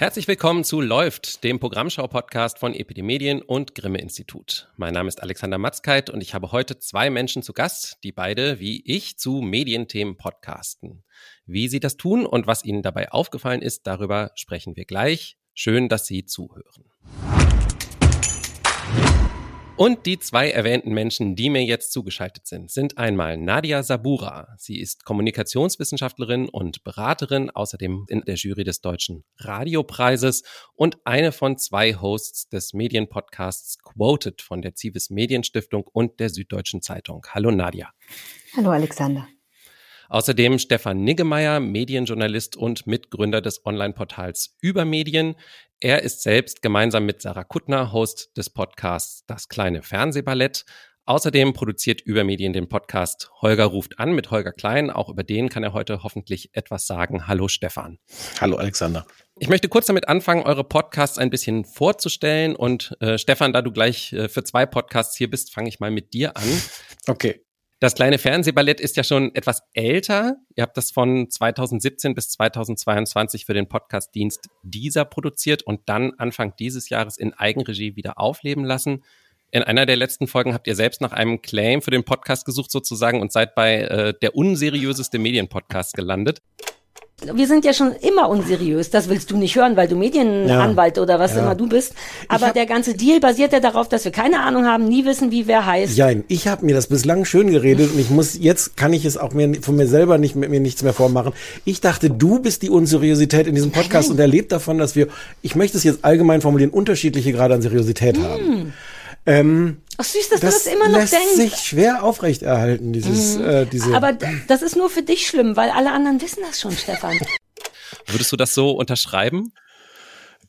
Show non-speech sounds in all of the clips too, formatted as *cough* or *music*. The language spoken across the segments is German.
Herzlich willkommen zu Läuft, dem Programmschau-Podcast von Epidemedien und Grimme Institut. Mein Name ist Alexander Matzkeit und ich habe heute zwei Menschen zu Gast, die beide, wie ich, zu Medienthemen podcasten. Wie sie das tun und was ihnen dabei aufgefallen ist, darüber sprechen wir gleich. Schön, dass Sie zuhören. Und die zwei erwähnten Menschen, die mir jetzt zugeschaltet sind, sind einmal Nadia Sabura. Sie ist Kommunikationswissenschaftlerin und Beraterin, außerdem in der Jury des Deutschen Radiopreises und eine von zwei Hosts des Medienpodcasts Quoted von der Zivis Medienstiftung und der Süddeutschen Zeitung. Hallo Nadia. Hallo Alexander. Außerdem Stefan Niggemeier, Medienjournalist und Mitgründer des Online-Portals Übermedien. Er ist selbst gemeinsam mit Sarah Kuttner Host des Podcasts Das kleine Fernsehballett. Außerdem produziert Übermedien den Podcast Holger ruft an mit Holger Klein. Auch über den kann er heute hoffentlich etwas sagen. Hallo Stefan. Hallo Alexander. Ich möchte kurz damit anfangen, eure Podcasts ein bisschen vorzustellen. Und äh, Stefan, da du gleich äh, für zwei Podcasts hier bist, fange ich mal mit dir an. Okay. Das kleine Fernsehballett ist ja schon etwas älter. Ihr habt das von 2017 bis 2022 für den Podcastdienst dieser produziert und dann Anfang dieses Jahres in Eigenregie wieder aufleben lassen. In einer der letzten Folgen habt ihr selbst nach einem Claim für den Podcast gesucht sozusagen und seid bei äh, der unseriöseste Medienpodcast gelandet wir sind ja schon immer unseriös. Das willst du nicht hören, weil du Medienanwalt ja. oder was ja. immer du bist. Aber der ganze Deal basiert ja darauf, dass wir keine Ahnung haben, nie wissen, wie wer heißt. Ja, ich habe mir das bislang schön geredet und ich muss jetzt kann ich es auch mir von mir selber nicht mit mir nichts mehr vormachen. Ich dachte, du bist die Unseriosität in diesem Podcast Nein. und er lebt davon, dass wir, ich möchte es jetzt allgemein formulieren, unterschiedliche Grade an Seriosität hm. haben. Ähm, Ach süß, dass das du das immer noch lässt denkst. sich schwer aufrechterhalten, dieses, mhm. äh, diese. Aber das ist nur für dich schlimm, weil alle anderen wissen das schon, Stefan. Würdest du das so unterschreiben?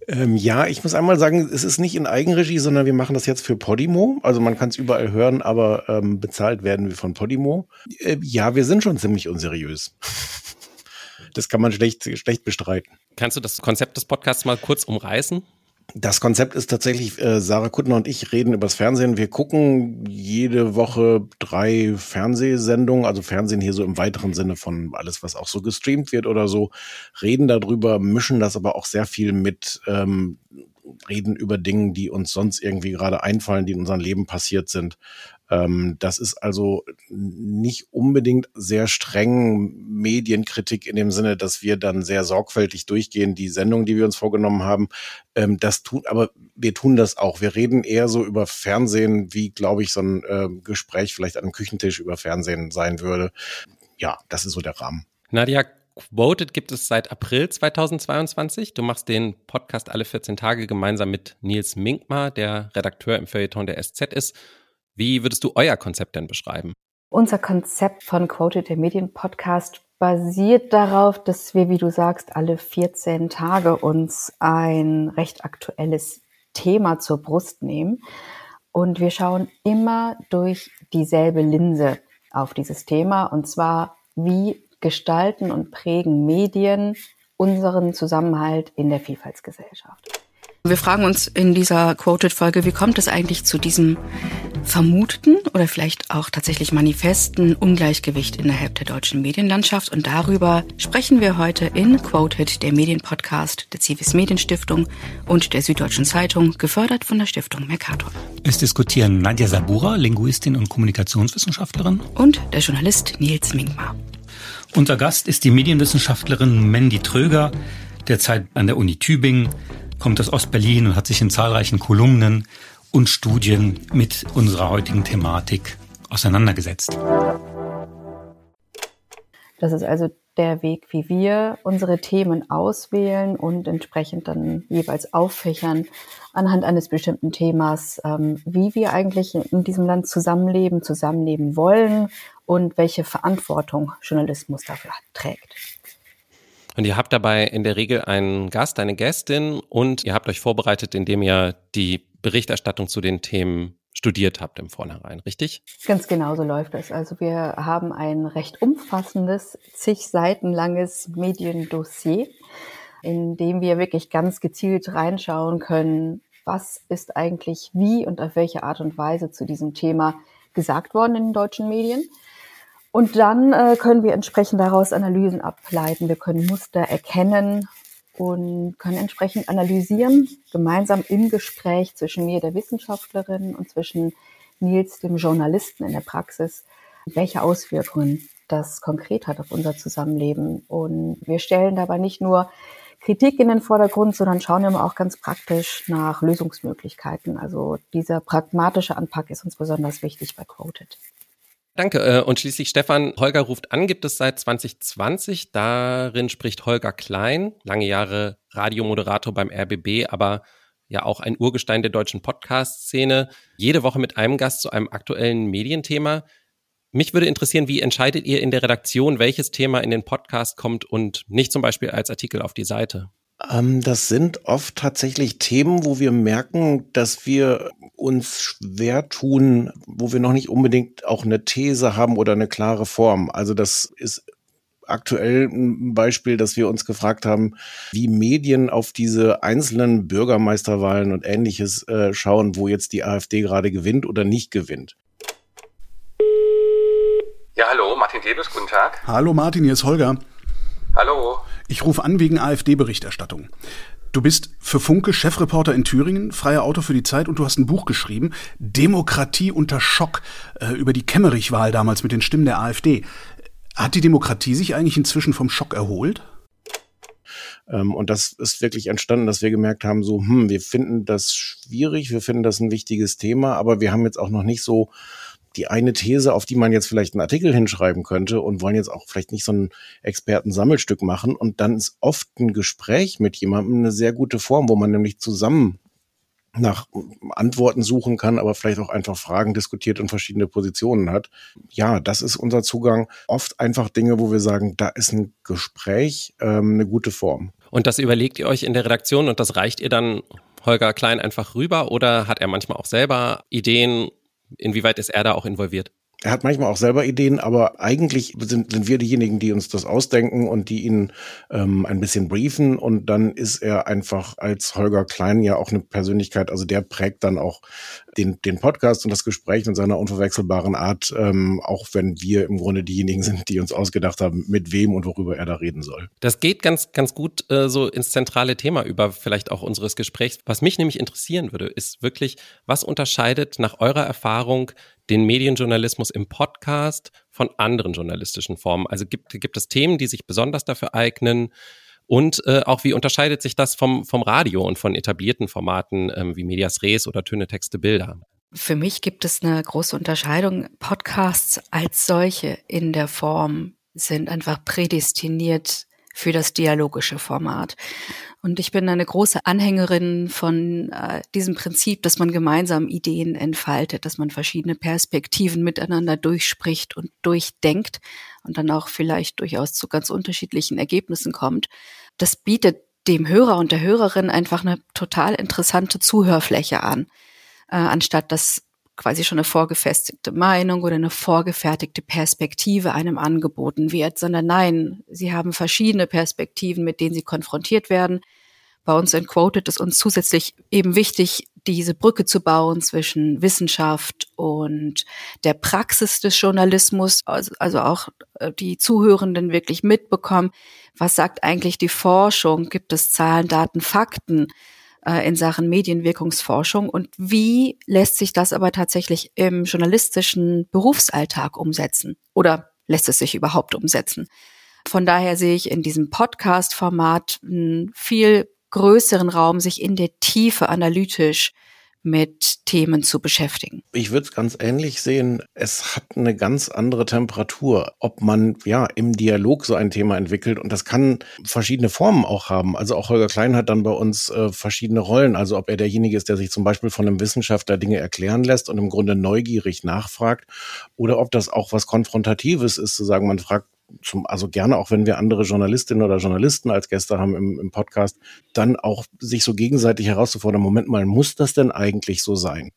Ähm, ja, ich muss einmal sagen, es ist nicht in Eigenregie, sondern wir machen das jetzt für Podimo. Also man kann es überall hören, aber ähm, bezahlt werden wir von Podimo. Äh, ja, wir sind schon ziemlich unseriös. *laughs* das kann man schlecht, schlecht bestreiten. Kannst du das Konzept des Podcasts mal kurz umreißen? Das Konzept ist tatsächlich, äh, Sarah Kuttner und ich reden übers Fernsehen. Wir gucken jede Woche drei Fernsehsendungen, also Fernsehen hier so im weiteren Sinne von alles, was auch so gestreamt wird oder so, reden darüber, mischen das aber auch sehr viel mit ähm, reden über Dinge, die uns sonst irgendwie gerade einfallen, die in unserem Leben passiert sind. Ähm, das ist also nicht unbedingt sehr streng Medienkritik in dem Sinne, dass wir dann sehr sorgfältig durchgehen, die Sendung, die wir uns vorgenommen haben. Ähm, das tun, aber wir tun das auch. Wir reden eher so über Fernsehen, wie, glaube ich, so ein äh, Gespräch vielleicht an einem Küchentisch über Fernsehen sein würde. Ja, das ist so der Rahmen. Nadia, Quoted gibt es seit April 2022. Du machst den Podcast alle 14 Tage gemeinsam mit Nils Minkmar, der Redakteur im Feuilleton der SZ ist. Wie würdest du euer Konzept denn beschreiben? Unser Konzept von Quoted, der Medienpodcast, basiert darauf, dass wir, wie du sagst, alle 14 Tage uns ein recht aktuelles Thema zur Brust nehmen. Und wir schauen immer durch dieselbe Linse auf dieses Thema. Und zwar, wie gestalten und prägen Medien unseren Zusammenhalt in der Vielfaltsgesellschaft. Wir fragen uns in dieser Quoted-Folge, wie kommt es eigentlich zu diesem vermuteten oder vielleicht auch tatsächlich manifesten Ungleichgewicht innerhalb der deutschen Medienlandschaft? Und darüber sprechen wir heute in Quoted, der Medienpodcast der Civis Medienstiftung und der Süddeutschen Zeitung, gefördert von der Stiftung Mercator. Es diskutieren Nadja Sabura, Linguistin und Kommunikationswissenschaftlerin, und der Journalist Nils Minkmar. Unser Gast ist die Medienwissenschaftlerin Mandy Tröger, derzeit an der Uni Tübingen kommt aus Ostberlin und hat sich in zahlreichen Kolumnen und Studien mit unserer heutigen Thematik auseinandergesetzt. Das ist also der Weg, wie wir unsere Themen auswählen und entsprechend dann jeweils auffächern anhand eines bestimmten Themas, ähm, wie wir eigentlich in diesem Land zusammenleben, zusammenleben wollen und welche Verantwortung Journalismus dafür trägt. Und ihr habt dabei in der Regel einen Gast, eine Gästin und ihr habt euch vorbereitet, indem ihr die Berichterstattung zu den Themen studiert habt im Vornherein, richtig? Ganz genau so läuft es. Also wir haben ein recht umfassendes, zig Seiten langes Mediendossier, in dem wir wirklich ganz gezielt reinschauen können, was ist eigentlich wie und auf welche Art und Weise zu diesem Thema gesagt worden in den deutschen Medien und dann äh, können wir entsprechend daraus Analysen ableiten. Wir können Muster erkennen und können entsprechend analysieren, gemeinsam im Gespräch zwischen mir, der Wissenschaftlerin, und zwischen Nils, dem Journalisten in der Praxis, welche Auswirkungen das konkret hat auf unser Zusammenleben. Und wir stellen dabei nicht nur Kritik in den Vordergrund, sondern schauen immer auch ganz praktisch nach Lösungsmöglichkeiten. Also dieser pragmatische Anpack ist uns besonders wichtig bei Quoted. Danke. Äh, und schließlich Stefan, Holger ruft an, gibt es seit 2020. Darin spricht Holger Klein, lange Jahre Radiomoderator beim RBB, aber ja auch ein Urgestein der deutschen Podcast-Szene. Jede Woche mit einem Gast zu einem aktuellen Medienthema. Mich würde interessieren, wie entscheidet ihr in der Redaktion, welches Thema in den Podcast kommt und nicht zum Beispiel als Artikel auf die Seite? Ähm, das sind oft tatsächlich Themen, wo wir merken, dass wir uns schwer tun, wo wir noch nicht unbedingt auch eine These haben oder eine klare Form. Also das ist aktuell ein Beispiel, dass wir uns gefragt haben, wie Medien auf diese einzelnen Bürgermeisterwahlen und ähnliches äh, schauen, wo jetzt die AfD gerade gewinnt oder nicht gewinnt. Ja, hallo, Martin Debus, guten Tag. Hallo Martin, hier ist Holger. Hallo. Ich rufe an wegen AfD-Berichterstattung. Du bist für Funke Chefreporter in Thüringen, freier Autor für die Zeit und du hast ein Buch geschrieben, Demokratie unter Schock, äh, über die Kemmerich-Wahl damals mit den Stimmen der AfD. Hat die Demokratie sich eigentlich inzwischen vom Schock erholt? Ähm, und das ist wirklich entstanden, dass wir gemerkt haben, so, hm, wir finden das schwierig, wir finden das ein wichtiges Thema, aber wir haben jetzt auch noch nicht so die eine These, auf die man jetzt vielleicht einen Artikel hinschreiben könnte und wollen jetzt auch vielleicht nicht so ein Expertensammelstück machen. Und dann ist oft ein Gespräch mit jemandem eine sehr gute Form, wo man nämlich zusammen nach Antworten suchen kann, aber vielleicht auch einfach Fragen diskutiert und verschiedene Positionen hat. Ja, das ist unser Zugang. Oft einfach Dinge, wo wir sagen, da ist ein Gespräch ähm, eine gute Form. Und das überlegt ihr euch in der Redaktion und das reicht ihr dann Holger Klein einfach rüber oder hat er manchmal auch selber Ideen Inwieweit ist er da auch involviert? Er hat manchmal auch selber Ideen, aber eigentlich sind, sind wir diejenigen, die uns das ausdenken und die ihn ähm, ein bisschen briefen. Und dann ist er einfach als Holger Klein ja auch eine Persönlichkeit. Also der prägt dann auch den, den Podcast und das Gespräch in seiner unverwechselbaren Art, ähm, auch wenn wir im Grunde diejenigen sind, die uns ausgedacht haben, mit wem und worüber er da reden soll. Das geht ganz, ganz gut äh, so ins zentrale Thema über, vielleicht auch unseres Gesprächs. Was mich nämlich interessieren würde, ist wirklich, was unterscheidet nach eurer Erfahrung den Medienjournalismus im Podcast von anderen journalistischen Formen? Also gibt, gibt es Themen, die sich besonders dafür eignen? Und äh, auch wie unterscheidet sich das vom, vom Radio und von etablierten Formaten ähm, wie Medias Res oder Töne, Texte, Bilder? Für mich gibt es eine große Unterscheidung. Podcasts als solche in der Form sind einfach prädestiniert für das dialogische Format. Und ich bin eine große Anhängerin von äh, diesem Prinzip, dass man gemeinsam Ideen entfaltet, dass man verschiedene Perspektiven miteinander durchspricht und durchdenkt und dann auch vielleicht durchaus zu ganz unterschiedlichen Ergebnissen kommt. Das bietet dem Hörer und der Hörerin einfach eine total interessante Zuhörfläche an, äh, anstatt dass quasi schon eine vorgefestigte Meinung oder eine vorgefertigte Perspektive einem angeboten wird, sondern nein, sie haben verschiedene Perspektiven, mit denen sie konfrontiert werden. Bei uns in Quoted ist uns zusätzlich eben wichtig, diese Brücke zu bauen zwischen Wissenschaft und der Praxis des Journalismus, also, auch äh, die Zuhörenden wirklich mitbekommen, was sagt eigentlich die Forschung, gibt es Zahlen, Daten, Fakten, äh, in Sachen Medienwirkungsforschung und wie lässt sich das aber tatsächlich im journalistischen Berufsalltag umsetzen oder lässt es sich überhaupt umsetzen? Von daher sehe ich in diesem Podcast-Format einen viel größeren Raum, sich in der Tiefe analytisch mit Themen zu beschäftigen. Ich würde es ganz ähnlich sehen. Es hat eine ganz andere Temperatur, ob man ja im Dialog so ein Thema entwickelt und das kann verschiedene Formen auch haben. Also auch Holger Klein hat dann bei uns äh, verschiedene Rollen. Also ob er derjenige ist, der sich zum Beispiel von einem Wissenschaftler Dinge erklären lässt und im Grunde neugierig nachfragt oder ob das auch was Konfrontatives ist, zu sagen, man fragt zum, also gerne auch wenn wir andere Journalistinnen oder Journalisten als Gäste haben im, im Podcast, dann auch sich so gegenseitig herauszufordern, Moment mal, muss das denn eigentlich so sein?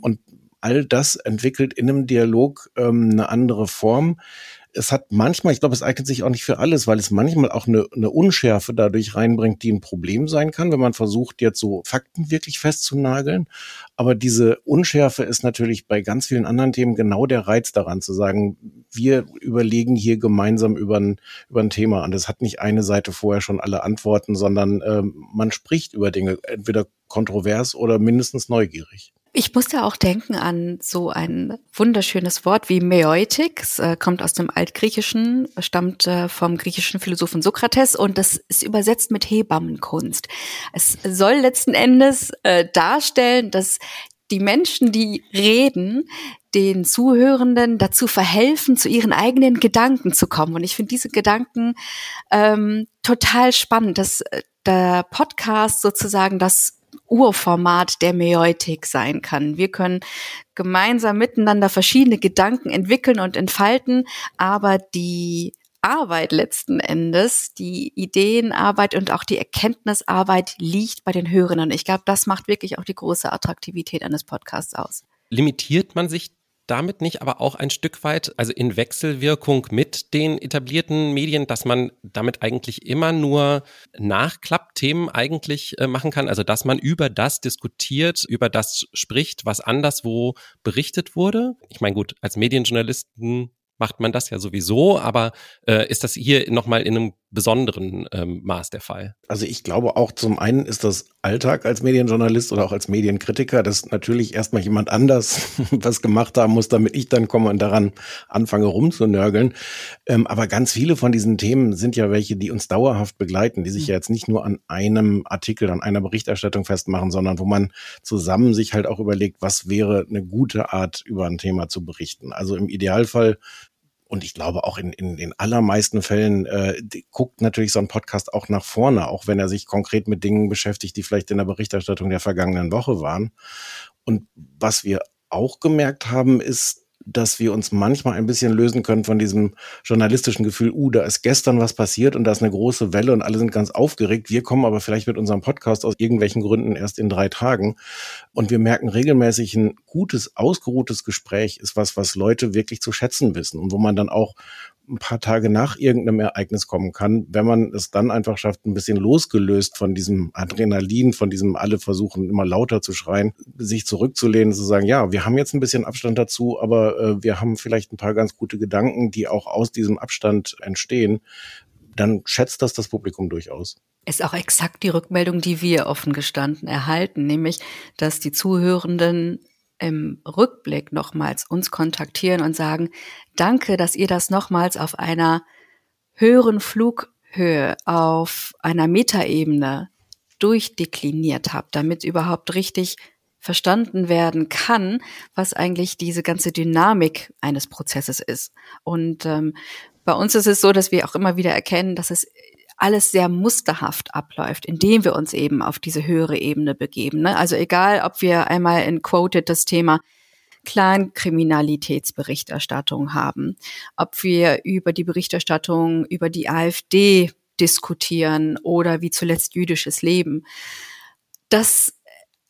Und all das entwickelt in einem Dialog ähm, eine andere Form. Es hat manchmal, ich glaube, es eignet sich auch nicht für alles, weil es manchmal auch eine, eine Unschärfe dadurch reinbringt, die ein Problem sein kann, wenn man versucht, jetzt so Fakten wirklich festzunageln. Aber diese Unschärfe ist natürlich bei ganz vielen anderen Themen genau der Reiz daran, zu sagen, wir überlegen hier gemeinsam über ein, über ein Thema. Und es hat nicht eine Seite vorher schon alle Antworten, sondern äh, man spricht über Dinge, entweder kontrovers oder mindestens neugierig. Ich musste auch denken an so ein wunderschönes Wort wie Meoitik. Es äh, kommt aus dem Altgriechischen, stammt äh, vom griechischen Philosophen Sokrates und das ist übersetzt mit Hebammenkunst. Es soll letzten Endes äh, darstellen, dass die Menschen, die reden, den Zuhörenden dazu verhelfen, zu ihren eigenen Gedanken zu kommen. Und ich finde diese Gedanken ähm, total spannend, dass der Podcast sozusagen das Urformat der Meotik sein kann. Wir können gemeinsam miteinander verschiedene Gedanken entwickeln und entfalten, aber die Arbeit letzten Endes, die Ideenarbeit und auch die Erkenntnisarbeit liegt bei den Hörern. ich glaube, das macht wirklich auch die große Attraktivität eines Podcasts aus. Limitiert man sich damit nicht aber auch ein Stück weit, also in Wechselwirkung mit den etablierten Medien, dass man damit eigentlich immer nur Nachklappthemen eigentlich äh, machen kann? Also dass man über das diskutiert, über das spricht, was anderswo berichtet wurde? Ich meine, gut, als Medienjournalisten macht man das ja sowieso, aber äh, ist das hier nochmal in einem besonderen ähm, Maß der Fall? Also ich glaube auch zum einen ist das Alltag als Medienjournalist oder auch als Medienkritiker, dass natürlich erstmal jemand anders *laughs* was gemacht haben muss, damit ich dann komme und daran anfange rumzunörgeln. Ähm, aber ganz viele von diesen Themen sind ja welche, die uns dauerhaft begleiten, die sich mhm. ja jetzt nicht nur an einem Artikel, an einer Berichterstattung festmachen, sondern wo man zusammen sich halt auch überlegt, was wäre eine gute Art, über ein Thema zu berichten. Also im Idealfall und ich glaube auch in, in den allermeisten Fällen äh, guckt natürlich so ein Podcast auch nach vorne, auch wenn er sich konkret mit Dingen beschäftigt, die vielleicht in der Berichterstattung der vergangenen Woche waren. Und was wir auch gemerkt haben, ist, dass wir uns manchmal ein bisschen lösen können von diesem journalistischen Gefühl, uh, da ist gestern was passiert und da ist eine große Welle und alle sind ganz aufgeregt. Wir kommen aber vielleicht mit unserem Podcast aus irgendwelchen Gründen erst in drei Tagen. Und wir merken regelmäßig ein gutes, ausgeruhtes Gespräch ist was, was Leute wirklich zu schätzen wissen und wo man dann auch ein paar Tage nach irgendeinem Ereignis kommen kann, wenn man es dann einfach schafft, ein bisschen losgelöst von diesem Adrenalin, von diesem alle versuchen immer lauter zu schreien, sich zurückzulehnen, zu sagen, ja, wir haben jetzt ein bisschen Abstand dazu, aber äh, wir haben vielleicht ein paar ganz gute Gedanken, die auch aus diesem Abstand entstehen, dann schätzt das das Publikum durchaus. Ist auch exakt die Rückmeldung, die wir offen gestanden erhalten, nämlich, dass die Zuhörenden im Rückblick nochmals uns kontaktieren und sagen, danke, dass ihr das nochmals auf einer höheren Flughöhe, auf einer Metaebene durchdekliniert habt, damit überhaupt richtig verstanden werden kann, was eigentlich diese ganze Dynamik eines Prozesses ist. Und ähm, bei uns ist es so, dass wir auch immer wieder erkennen, dass es alles sehr musterhaft abläuft, indem wir uns eben auf diese höhere Ebene begeben. Ne? Also egal, ob wir einmal in Quoted das Thema Kleinkriminalitätsberichterstattung haben, ob wir über die Berichterstattung über die AfD diskutieren oder wie zuletzt jüdisches Leben. Das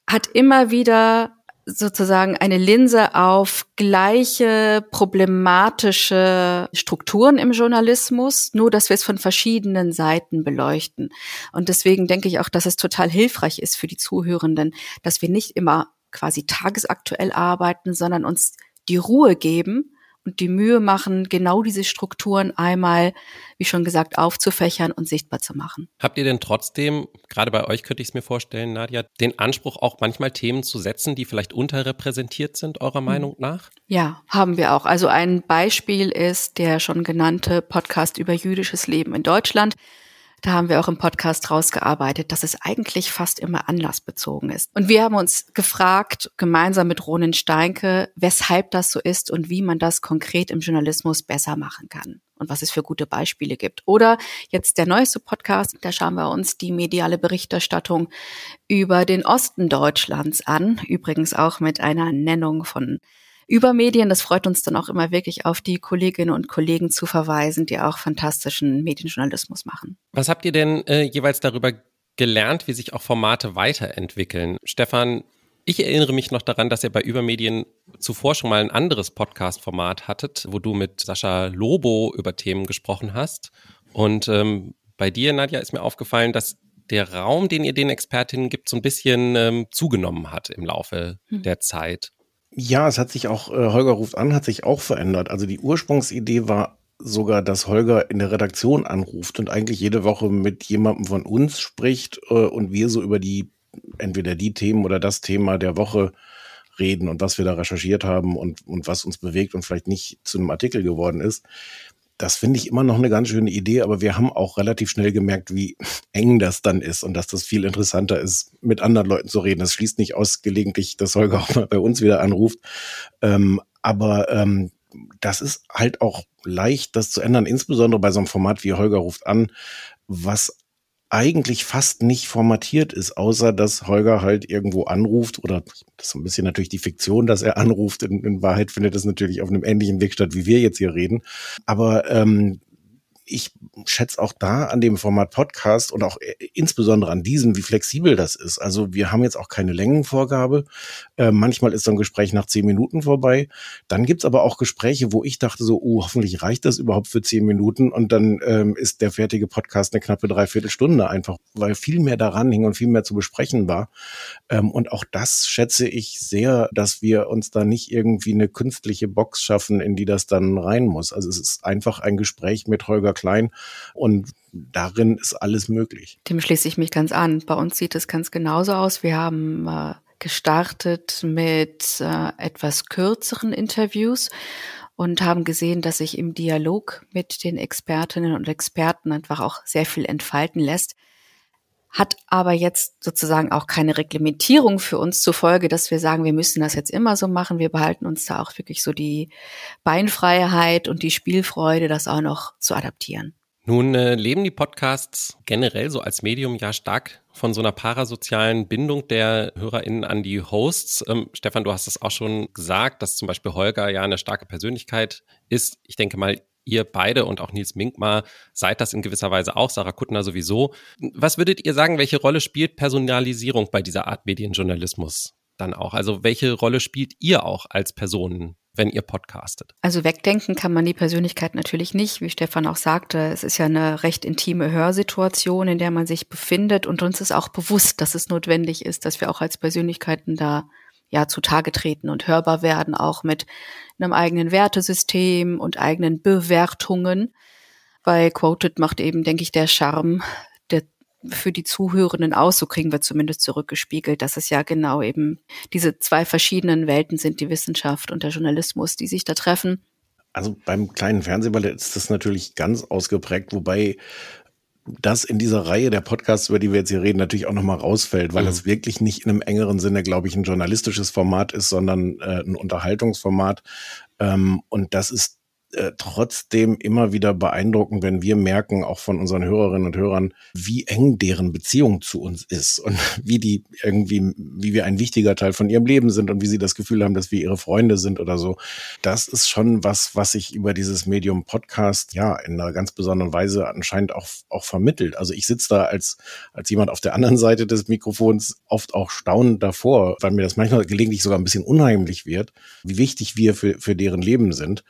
hat immer wieder sozusagen eine Linse auf gleiche problematische Strukturen im Journalismus, nur dass wir es von verschiedenen Seiten beleuchten. Und deswegen denke ich auch, dass es total hilfreich ist für die Zuhörenden, dass wir nicht immer quasi tagesaktuell arbeiten, sondern uns die Ruhe geben, und die Mühe machen, genau diese Strukturen einmal, wie schon gesagt, aufzufächern und sichtbar zu machen. Habt ihr denn trotzdem, gerade bei euch könnte ich es mir vorstellen, Nadja, den Anspruch, auch manchmal Themen zu setzen, die vielleicht unterrepräsentiert sind, eurer hm. Meinung nach? Ja, haben wir auch. Also ein Beispiel ist der schon genannte Podcast über jüdisches Leben in Deutschland. Da haben wir auch im Podcast rausgearbeitet, dass es eigentlich fast immer anlassbezogen ist. Und wir haben uns gefragt, gemeinsam mit Ronen Steinke, weshalb das so ist und wie man das konkret im Journalismus besser machen kann und was es für gute Beispiele gibt. Oder jetzt der neueste Podcast, da schauen wir uns die mediale Berichterstattung über den Osten Deutschlands an, übrigens auch mit einer Nennung von über Medien. Das freut uns dann auch immer wirklich auf die Kolleginnen und Kollegen zu verweisen, die auch fantastischen Medienjournalismus machen. Was habt ihr denn äh, jeweils darüber gelernt, wie sich auch Formate weiterentwickeln? Stefan, Ich erinnere mich noch daran, dass ihr bei Übermedien zuvor schon mal ein anderes Podcast-Format hattet, wo du mit Sascha Lobo über Themen gesprochen hast. Und ähm, bei dir, Nadja, ist mir aufgefallen, dass der Raum, den ihr den Expertinnen gibt, so ein bisschen ähm, zugenommen hat im Laufe hm. der Zeit. Ja, es hat sich auch, äh, Holger ruft an, hat sich auch verändert. Also die Ursprungsidee war sogar, dass Holger in der Redaktion anruft und eigentlich jede Woche mit jemandem von uns spricht äh, und wir so über die entweder die Themen oder das Thema der Woche reden und was wir da recherchiert haben und, und was uns bewegt und vielleicht nicht zu einem Artikel geworden ist. Das finde ich immer noch eine ganz schöne Idee, aber wir haben auch relativ schnell gemerkt, wie *laughs* eng das dann ist und dass das viel interessanter ist, mit anderen Leuten zu reden. Das schließt nicht aus, gelegentlich, dass Holger *laughs* auch mal bei uns wieder anruft. Ähm, aber ähm, das ist halt auch leicht, das zu ändern, insbesondere bei so einem Format wie Holger ruft an, was eigentlich fast nicht formatiert ist, außer dass Holger halt irgendwo anruft oder das ist ein bisschen natürlich die Fiktion, dass er anruft. In, in Wahrheit findet es natürlich auf einem ähnlichen Weg statt, wie wir jetzt hier reden. Aber ähm, ich schätze auch da an dem Format Podcast und auch äh, insbesondere an diesem, wie flexibel das ist. Also wir haben jetzt auch keine Längenvorgabe. Äh, manchmal ist so ein Gespräch nach zehn Minuten vorbei. Dann gibt's aber auch Gespräche, wo ich dachte so, oh, hoffentlich reicht das überhaupt für zehn Minuten. Und dann ähm, ist der fertige Podcast eine knappe Dreiviertelstunde einfach, weil viel mehr daran hing und viel mehr zu besprechen war. Ähm, und auch das schätze ich sehr, dass wir uns da nicht irgendwie eine künstliche Box schaffen, in die das dann rein muss. Also es ist einfach ein Gespräch mit Holger klein und darin ist alles möglich. Dem schließe ich mich ganz an. Bei uns sieht es ganz genauso aus. Wir haben äh, gestartet mit äh, etwas kürzeren Interviews und haben gesehen, dass sich im Dialog mit den Expertinnen und Experten einfach auch sehr viel entfalten lässt hat aber jetzt sozusagen auch keine Reglementierung für uns zur Folge, dass wir sagen, wir müssen das jetzt immer so machen. Wir behalten uns da auch wirklich so die Beinfreiheit und die Spielfreude, das auch noch zu adaptieren. Nun äh, leben die Podcasts generell so als Medium ja stark von so einer parasozialen Bindung der HörerInnen an die Hosts. Ähm, Stefan, du hast es auch schon gesagt, dass zum Beispiel Holger ja eine starke Persönlichkeit ist. Ich denke mal, ihr beide und auch Nils Minkmar seid das in gewisser Weise auch, Sarah Kuttner sowieso. Was würdet ihr sagen, welche Rolle spielt Personalisierung bei dieser Art Medienjournalismus dann auch? Also welche Rolle spielt ihr auch als Personen? wenn ihr podcastet? Also wegdenken kann man die Persönlichkeit natürlich nicht, wie Stefan auch sagte. Es ist ja eine recht intime Hörsituation, in der man sich befindet und uns ist auch bewusst, dass es notwendig ist, dass wir auch als Persönlichkeiten da ja zutage treten und hörbar werden, auch mit einem eigenen Wertesystem und eigenen Bewertungen. Bei Quoted macht eben, denke ich, der Charme der für die Zuhörenden aus, so kriegen wir zumindest zurückgespiegelt, dass es ja genau eben diese zwei verschiedenen Welten sind, die Wissenschaft und der Journalismus, die sich da treffen. Also beim kleinen Fernsehballett ist das natürlich ganz ausgeprägt, wobei das in dieser Reihe der Podcasts, über die wir jetzt hier reden, natürlich auch nochmal rausfällt, weil mhm. es wirklich nicht in einem engeren Sinne, glaube ich, ein journalistisches Format ist, sondern äh, ein Unterhaltungsformat. Ähm, und das ist äh, trotzdem immer wieder beeindruckend, wenn wir merken, auch von unseren Hörerinnen und Hörern, wie eng deren Beziehung zu uns ist *laughs* und wie die irgendwie, wie wir ein wichtiger Teil von ihrem Leben sind und wie sie das Gefühl haben, dass wir ihre Freunde sind oder so. Das ist schon was, was sich über dieses Medium Podcast ja in einer ganz besonderen Weise anscheinend auch, auch vermittelt. Also ich sitze da als, als jemand auf der anderen Seite des Mikrofons oft auch staunend davor, weil mir das manchmal gelegentlich sogar ein bisschen unheimlich wird, wie wichtig wir für, für deren Leben sind.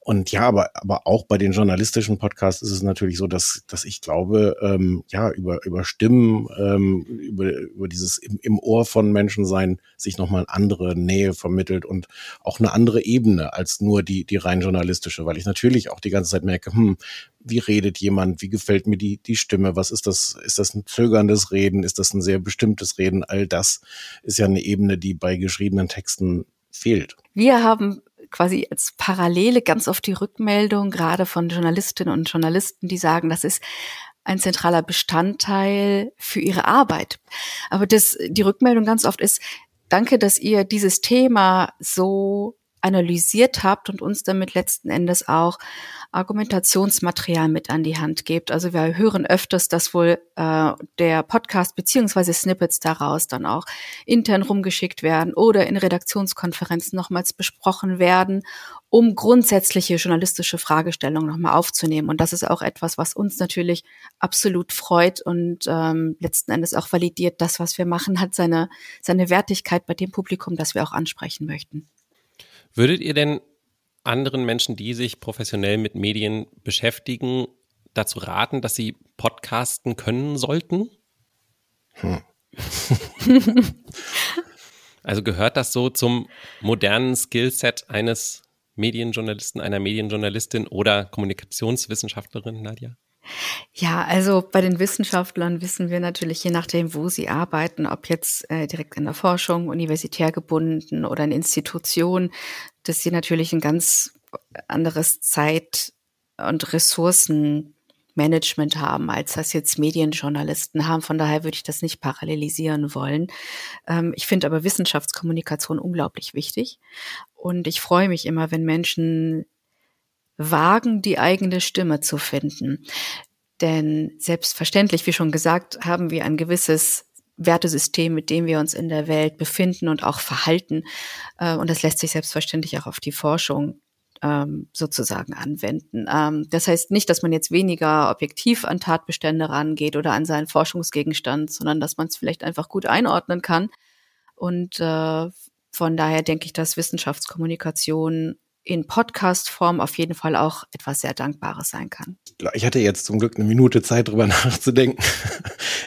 Und ja, aber, aber auch bei den journalistischen Podcasts ist es natürlich so, dass, dass ich glaube, ähm, ja, über, über Stimmen, ähm, über, über dieses im, im Ohr von Menschen sein, sich nochmal andere Nähe vermittelt und auch eine andere Ebene als nur die, die rein journalistische, weil ich natürlich auch die ganze Zeit merke, hm, wie redet jemand, wie gefällt mir die, die Stimme, was ist das, ist das ein zögerndes Reden, ist das ein sehr bestimmtes Reden, all das ist ja eine Ebene, die bei geschriebenen Texten fehlt. Wir haben quasi als Parallele ganz oft die Rückmeldung, gerade von Journalistinnen und Journalisten, die sagen, das ist ein zentraler Bestandteil für ihre Arbeit. Aber das, die Rückmeldung ganz oft ist, danke, dass ihr dieses Thema so analysiert habt und uns damit letzten Endes auch Argumentationsmaterial mit an die Hand gebt. Also wir hören öfters, dass wohl äh, der Podcast beziehungsweise Snippets daraus dann auch intern rumgeschickt werden oder in Redaktionskonferenzen nochmals besprochen werden, um grundsätzliche journalistische Fragestellungen nochmal aufzunehmen. Und das ist auch etwas, was uns natürlich absolut freut und ähm, letzten Endes auch validiert, das, was wir machen, hat seine, seine Wertigkeit bei dem Publikum, das wir auch ansprechen möchten. Würdet ihr denn anderen Menschen, die sich professionell mit Medien beschäftigen, dazu raten, dass sie podcasten können sollten? Hm. *laughs* also gehört das so zum modernen Skillset eines Medienjournalisten, einer Medienjournalistin oder Kommunikationswissenschaftlerin, Nadja? Ja, also bei den Wissenschaftlern wissen wir natürlich, je nachdem, wo sie arbeiten, ob jetzt äh, direkt in der Forschung, universitär gebunden oder in Institutionen, dass sie natürlich ein ganz anderes Zeit- und Ressourcenmanagement haben, als das jetzt Medienjournalisten haben. Von daher würde ich das nicht parallelisieren wollen. Ähm, ich finde aber Wissenschaftskommunikation unglaublich wichtig. Und ich freue mich immer, wenn Menschen wagen, die eigene Stimme zu finden. Denn selbstverständlich, wie schon gesagt, haben wir ein gewisses Wertesystem, mit dem wir uns in der Welt befinden und auch verhalten. Äh, und das lässt sich selbstverständlich auch auf die Forschung ähm, sozusagen anwenden. Ähm, das heißt nicht, dass man jetzt weniger objektiv an Tatbestände rangeht oder an seinen Forschungsgegenstand, sondern dass man es vielleicht einfach gut einordnen kann. Und äh, von daher denke ich, dass Wissenschaftskommunikation in Podcast-Form auf jeden Fall auch etwas sehr Dankbares sein kann. Ich hatte jetzt zum Glück eine Minute Zeit, drüber *laughs* nachzudenken.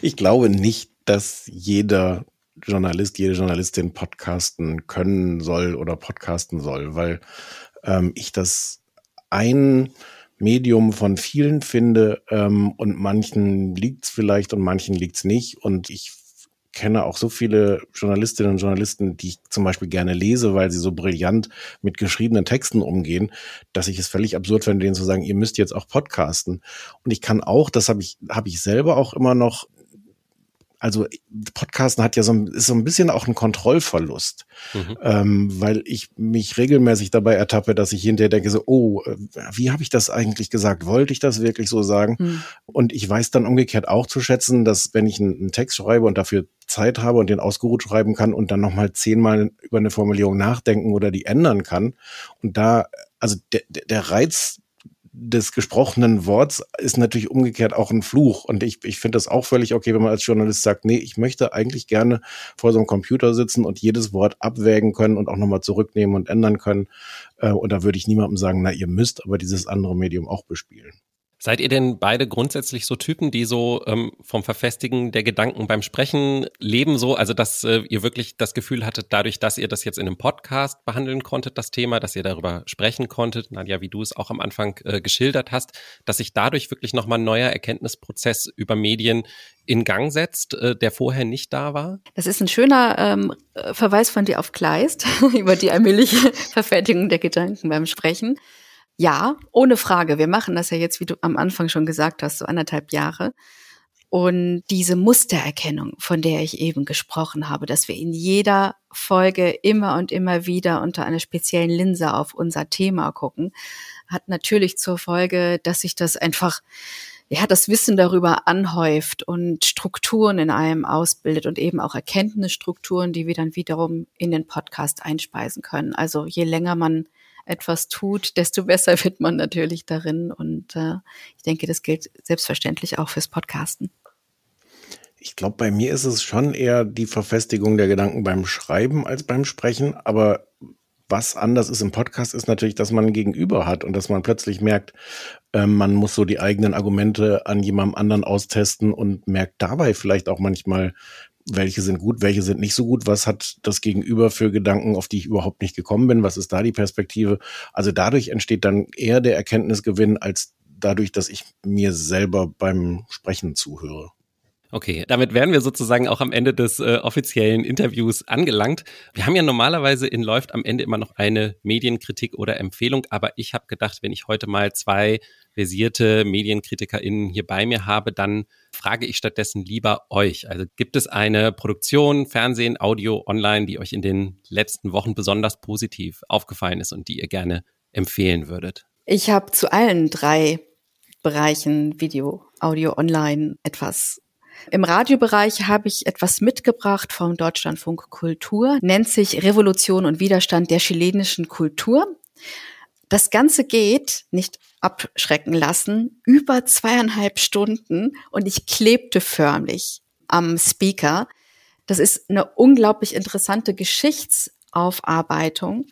Ich glaube nicht, dass jeder Journalist, jede Journalistin podcasten können soll oder podcasten soll, weil ähm, ich das ein Medium von vielen finde ähm, und manchen liegt's vielleicht und manchen liegt's nicht. Und ich kenne auch so viele Journalistinnen und Journalisten, die ich zum Beispiel gerne lese, weil sie so brillant mit geschriebenen Texten umgehen, dass ich es völlig absurd finde, denen zu sagen, ihr müsst jetzt auch podcasten. Und ich kann auch, das habe ich, habe ich selber auch immer noch also Podcasten hat ja so, ist so ein bisschen auch ein Kontrollverlust, mhm. ähm, weil ich mich regelmäßig dabei ertappe, dass ich hinterher denke so, oh, äh, wie habe ich das eigentlich gesagt? Wollte ich das wirklich so sagen? Mhm. Und ich weiß dann umgekehrt auch zu schätzen, dass wenn ich einen, einen Text schreibe und dafür Zeit habe und den ausgeruht schreiben kann und dann nochmal zehnmal über eine Formulierung nachdenken oder die ändern kann und da, also der, der Reiz des gesprochenen Worts ist natürlich umgekehrt auch ein Fluch. Und ich, ich finde das auch völlig okay, wenn man als Journalist sagt, nee, ich möchte eigentlich gerne vor so einem Computer sitzen und jedes Wort abwägen können und auch nochmal zurücknehmen und ändern können. Äh, und da würde ich niemandem sagen, na, ihr müsst aber dieses andere Medium auch bespielen. Seid ihr denn beide grundsätzlich so Typen, die so ähm, vom Verfestigen der Gedanken beim Sprechen leben, so, also dass äh, ihr wirklich das Gefühl hattet, dadurch, dass ihr das jetzt in einem Podcast behandeln konntet, das Thema, dass ihr darüber sprechen konntet, Nadja, wie du es auch am Anfang äh, geschildert hast, dass sich dadurch wirklich nochmal ein neuer Erkenntnisprozess über Medien in Gang setzt, äh, der vorher nicht da war? Das ist ein schöner ähm, Verweis von dir auf Kleist *laughs* über die allmähliche Verfertigung der Gedanken beim Sprechen. Ja, ohne Frage. Wir machen das ja jetzt, wie du am Anfang schon gesagt hast, so anderthalb Jahre. Und diese Mustererkennung, von der ich eben gesprochen habe, dass wir in jeder Folge immer und immer wieder unter einer speziellen Linse auf unser Thema gucken, hat natürlich zur Folge, dass sich das einfach, ja, das Wissen darüber anhäuft und Strukturen in einem ausbildet und eben auch Erkenntnisstrukturen, die wir dann wiederum in den Podcast einspeisen können. Also je länger man etwas tut, desto besser wird man natürlich darin. Und äh, ich denke, das gilt selbstverständlich auch fürs Podcasten. Ich glaube, bei mir ist es schon eher die Verfestigung der Gedanken beim Schreiben als beim Sprechen. Aber was anders ist im Podcast, ist natürlich, dass man ein Gegenüber hat und dass man plötzlich merkt, äh, man muss so die eigenen Argumente an jemandem anderen austesten und merkt dabei vielleicht auch manchmal, welche sind gut, welche sind nicht so gut, was hat das Gegenüber für Gedanken, auf die ich überhaupt nicht gekommen bin, was ist da die Perspektive. Also dadurch entsteht dann eher der Erkenntnisgewinn als dadurch, dass ich mir selber beim Sprechen zuhöre. Okay, damit wären wir sozusagen auch am Ende des äh, offiziellen Interviews angelangt. Wir haben ja normalerweise in Läuft am Ende immer noch eine Medienkritik oder Empfehlung, aber ich habe gedacht, wenn ich heute mal zwei versierte MedienkritikerInnen hier bei mir habe, dann frage ich stattdessen lieber euch. Also gibt es eine Produktion, Fernsehen, Audio, Online, die euch in den letzten Wochen besonders positiv aufgefallen ist und die ihr gerne empfehlen würdet? Ich habe zu allen drei Bereichen Video, Audio, Online etwas. Im Radiobereich habe ich etwas mitgebracht vom Deutschlandfunk Kultur, nennt sich Revolution und Widerstand der chilenischen Kultur. Das Ganze geht, nicht abschrecken lassen, über zweieinhalb Stunden und ich klebte förmlich am Speaker. Das ist eine unglaublich interessante Geschichtsaufarbeitung,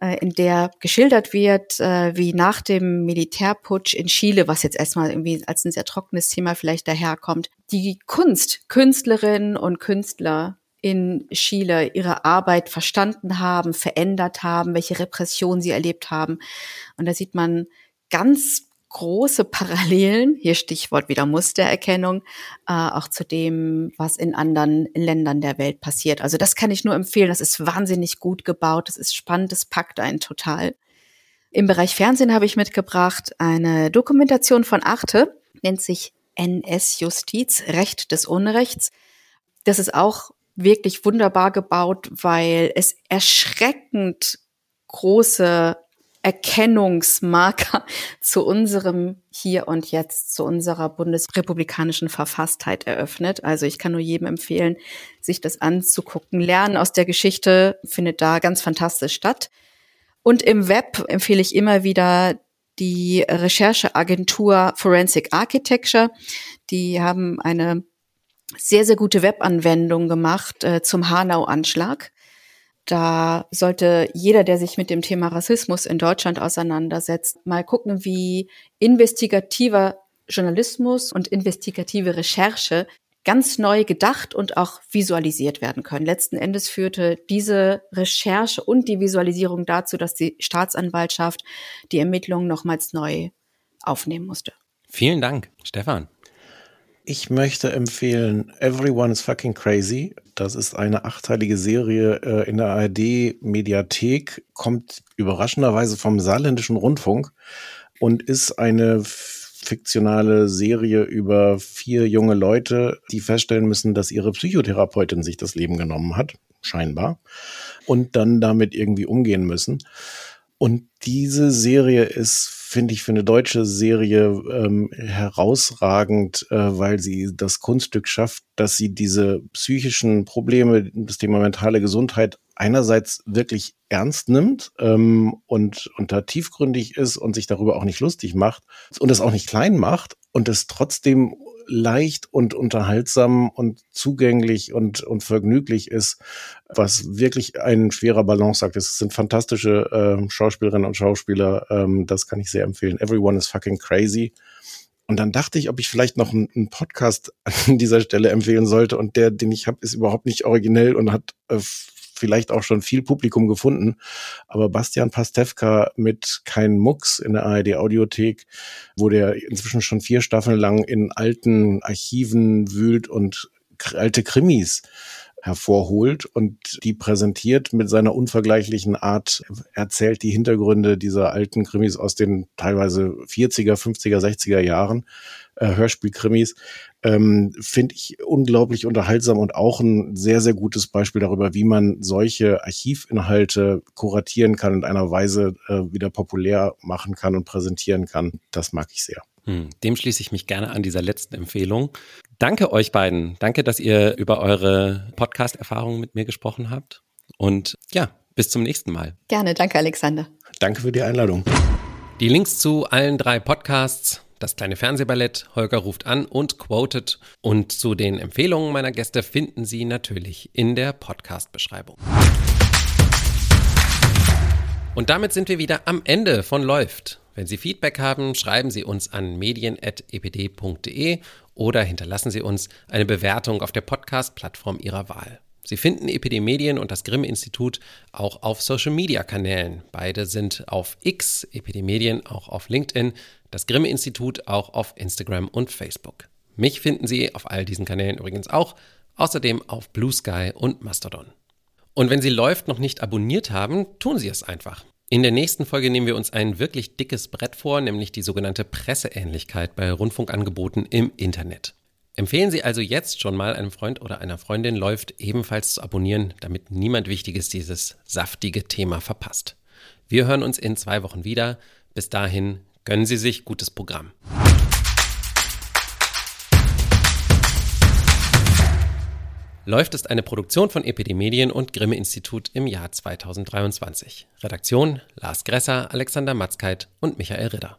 äh, in der geschildert wird, äh, wie nach dem Militärputsch in Chile, was jetzt erstmal irgendwie als ein sehr trockenes Thema vielleicht daherkommt, die Kunst, Künstlerinnen und Künstler in Chile ihre Arbeit verstanden haben, verändert haben, welche Repression sie erlebt haben. Und da sieht man ganz große Parallelen, hier Stichwort wieder Mustererkennung, äh, auch zu dem, was in anderen Ländern der Welt passiert. Also das kann ich nur empfehlen. Das ist wahnsinnig gut gebaut, das ist spannend, das packt einen total. Im Bereich Fernsehen habe ich mitgebracht eine Dokumentation von Arte, nennt sich NS Justiz, Recht des Unrechts. Das ist auch wirklich wunderbar gebaut, weil es erschreckend große Erkennungsmarker *laughs* zu unserem Hier und Jetzt, zu unserer bundesrepublikanischen Verfasstheit eröffnet. Also ich kann nur jedem empfehlen, sich das anzugucken. Lernen aus der Geschichte findet da ganz fantastisch statt. Und im Web empfehle ich immer wieder die Rechercheagentur Forensic Architecture. Die haben eine sehr, sehr gute Webanwendung gemacht äh, zum Hanau-Anschlag. Da sollte jeder, der sich mit dem Thema Rassismus in Deutschland auseinandersetzt, mal gucken, wie investigativer Journalismus und investigative Recherche ganz neu gedacht und auch visualisiert werden können. Letzten Endes führte diese Recherche und die Visualisierung dazu, dass die Staatsanwaltschaft die Ermittlungen nochmals neu aufnehmen musste. Vielen Dank, Stefan. Ich möchte empfehlen Everyone is Fucking Crazy. Das ist eine achteilige Serie äh, in der ARD Mediathek, kommt überraschenderweise vom saarländischen Rundfunk und ist eine fiktionale Serie über vier junge Leute, die feststellen müssen, dass ihre Psychotherapeutin sich das Leben genommen hat, scheinbar, und dann damit irgendwie umgehen müssen. Und diese Serie ist finde ich für eine deutsche Serie ähm, herausragend, äh, weil sie das Kunststück schafft, dass sie diese psychischen Probleme, das Thema mentale Gesundheit einerseits wirklich ernst nimmt ähm, und, und da tiefgründig ist und sich darüber auch nicht lustig macht und es auch nicht klein macht und es trotzdem leicht und unterhaltsam und zugänglich und, und vergnüglich ist, was wirklich ein schwerer Balanceakt ist. Es sind fantastische äh, Schauspielerinnen und Schauspieler, ähm, das kann ich sehr empfehlen. Everyone is fucking crazy. Und dann dachte ich, ob ich vielleicht noch einen, einen Podcast *laughs* an dieser Stelle empfehlen sollte. Und der, den ich habe, ist überhaupt nicht originell und hat äh, vielleicht auch schon viel Publikum gefunden. Aber Bastian Pastewka mit Kein Mucks in der ARD Audiothek, wo der inzwischen schon vier Staffeln lang in alten Archiven wühlt und alte Krimis hervorholt und die präsentiert mit seiner unvergleichlichen Art, erzählt die Hintergründe dieser alten Krimis aus den teilweise 40er, 50er, 60er Jahren, äh, Hörspielkrimis, ähm, finde ich unglaublich unterhaltsam und auch ein sehr, sehr gutes Beispiel darüber, wie man solche Archivinhalte kuratieren kann und einer Weise äh, wieder populär machen kann und präsentieren kann. Das mag ich sehr. Hm, dem schließe ich mich gerne an dieser letzten Empfehlung. Danke euch beiden. Danke, dass ihr über eure Podcast-Erfahrungen mit mir gesprochen habt. Und ja, bis zum nächsten Mal. Gerne, danke Alexander. Danke für die Einladung. Die Links zu allen drei Podcasts das kleine Fernsehballett, Holger ruft an und quoted. Und zu den Empfehlungen meiner Gäste finden Sie natürlich in der Podcast-Beschreibung. Und damit sind wir wieder am Ende von Läuft. Wenn Sie Feedback haben, schreiben Sie uns an medien.epd.de oder hinterlassen Sie uns eine Bewertung auf der Podcast-Plattform Ihrer Wahl. Sie finden EPD Medien und das Grimm-Institut auch auf Social-Media-Kanälen. Beide sind auf X, EPD Medien auch auf LinkedIn, das Grimm-Institut auch auf Instagram und Facebook. Mich finden Sie auf all diesen Kanälen übrigens auch, außerdem auf Blue Sky und Mastodon. Und wenn Sie läuft noch nicht abonniert haben, tun Sie es einfach. In der nächsten Folge nehmen wir uns ein wirklich dickes Brett vor, nämlich die sogenannte Presseähnlichkeit bei Rundfunkangeboten im Internet. Empfehlen Sie also jetzt schon mal einem Freund oder einer Freundin läuft ebenfalls zu abonnieren, damit niemand Wichtiges dieses saftige Thema verpasst. Wir hören uns in zwei Wochen wieder. Bis dahin gönnen Sie sich gutes Programm. Läuft ist eine Produktion von EPD Medien und Grimme Institut im Jahr 2023. Redaktion Lars Gresser, Alexander Matzkeit und Michael Ritter.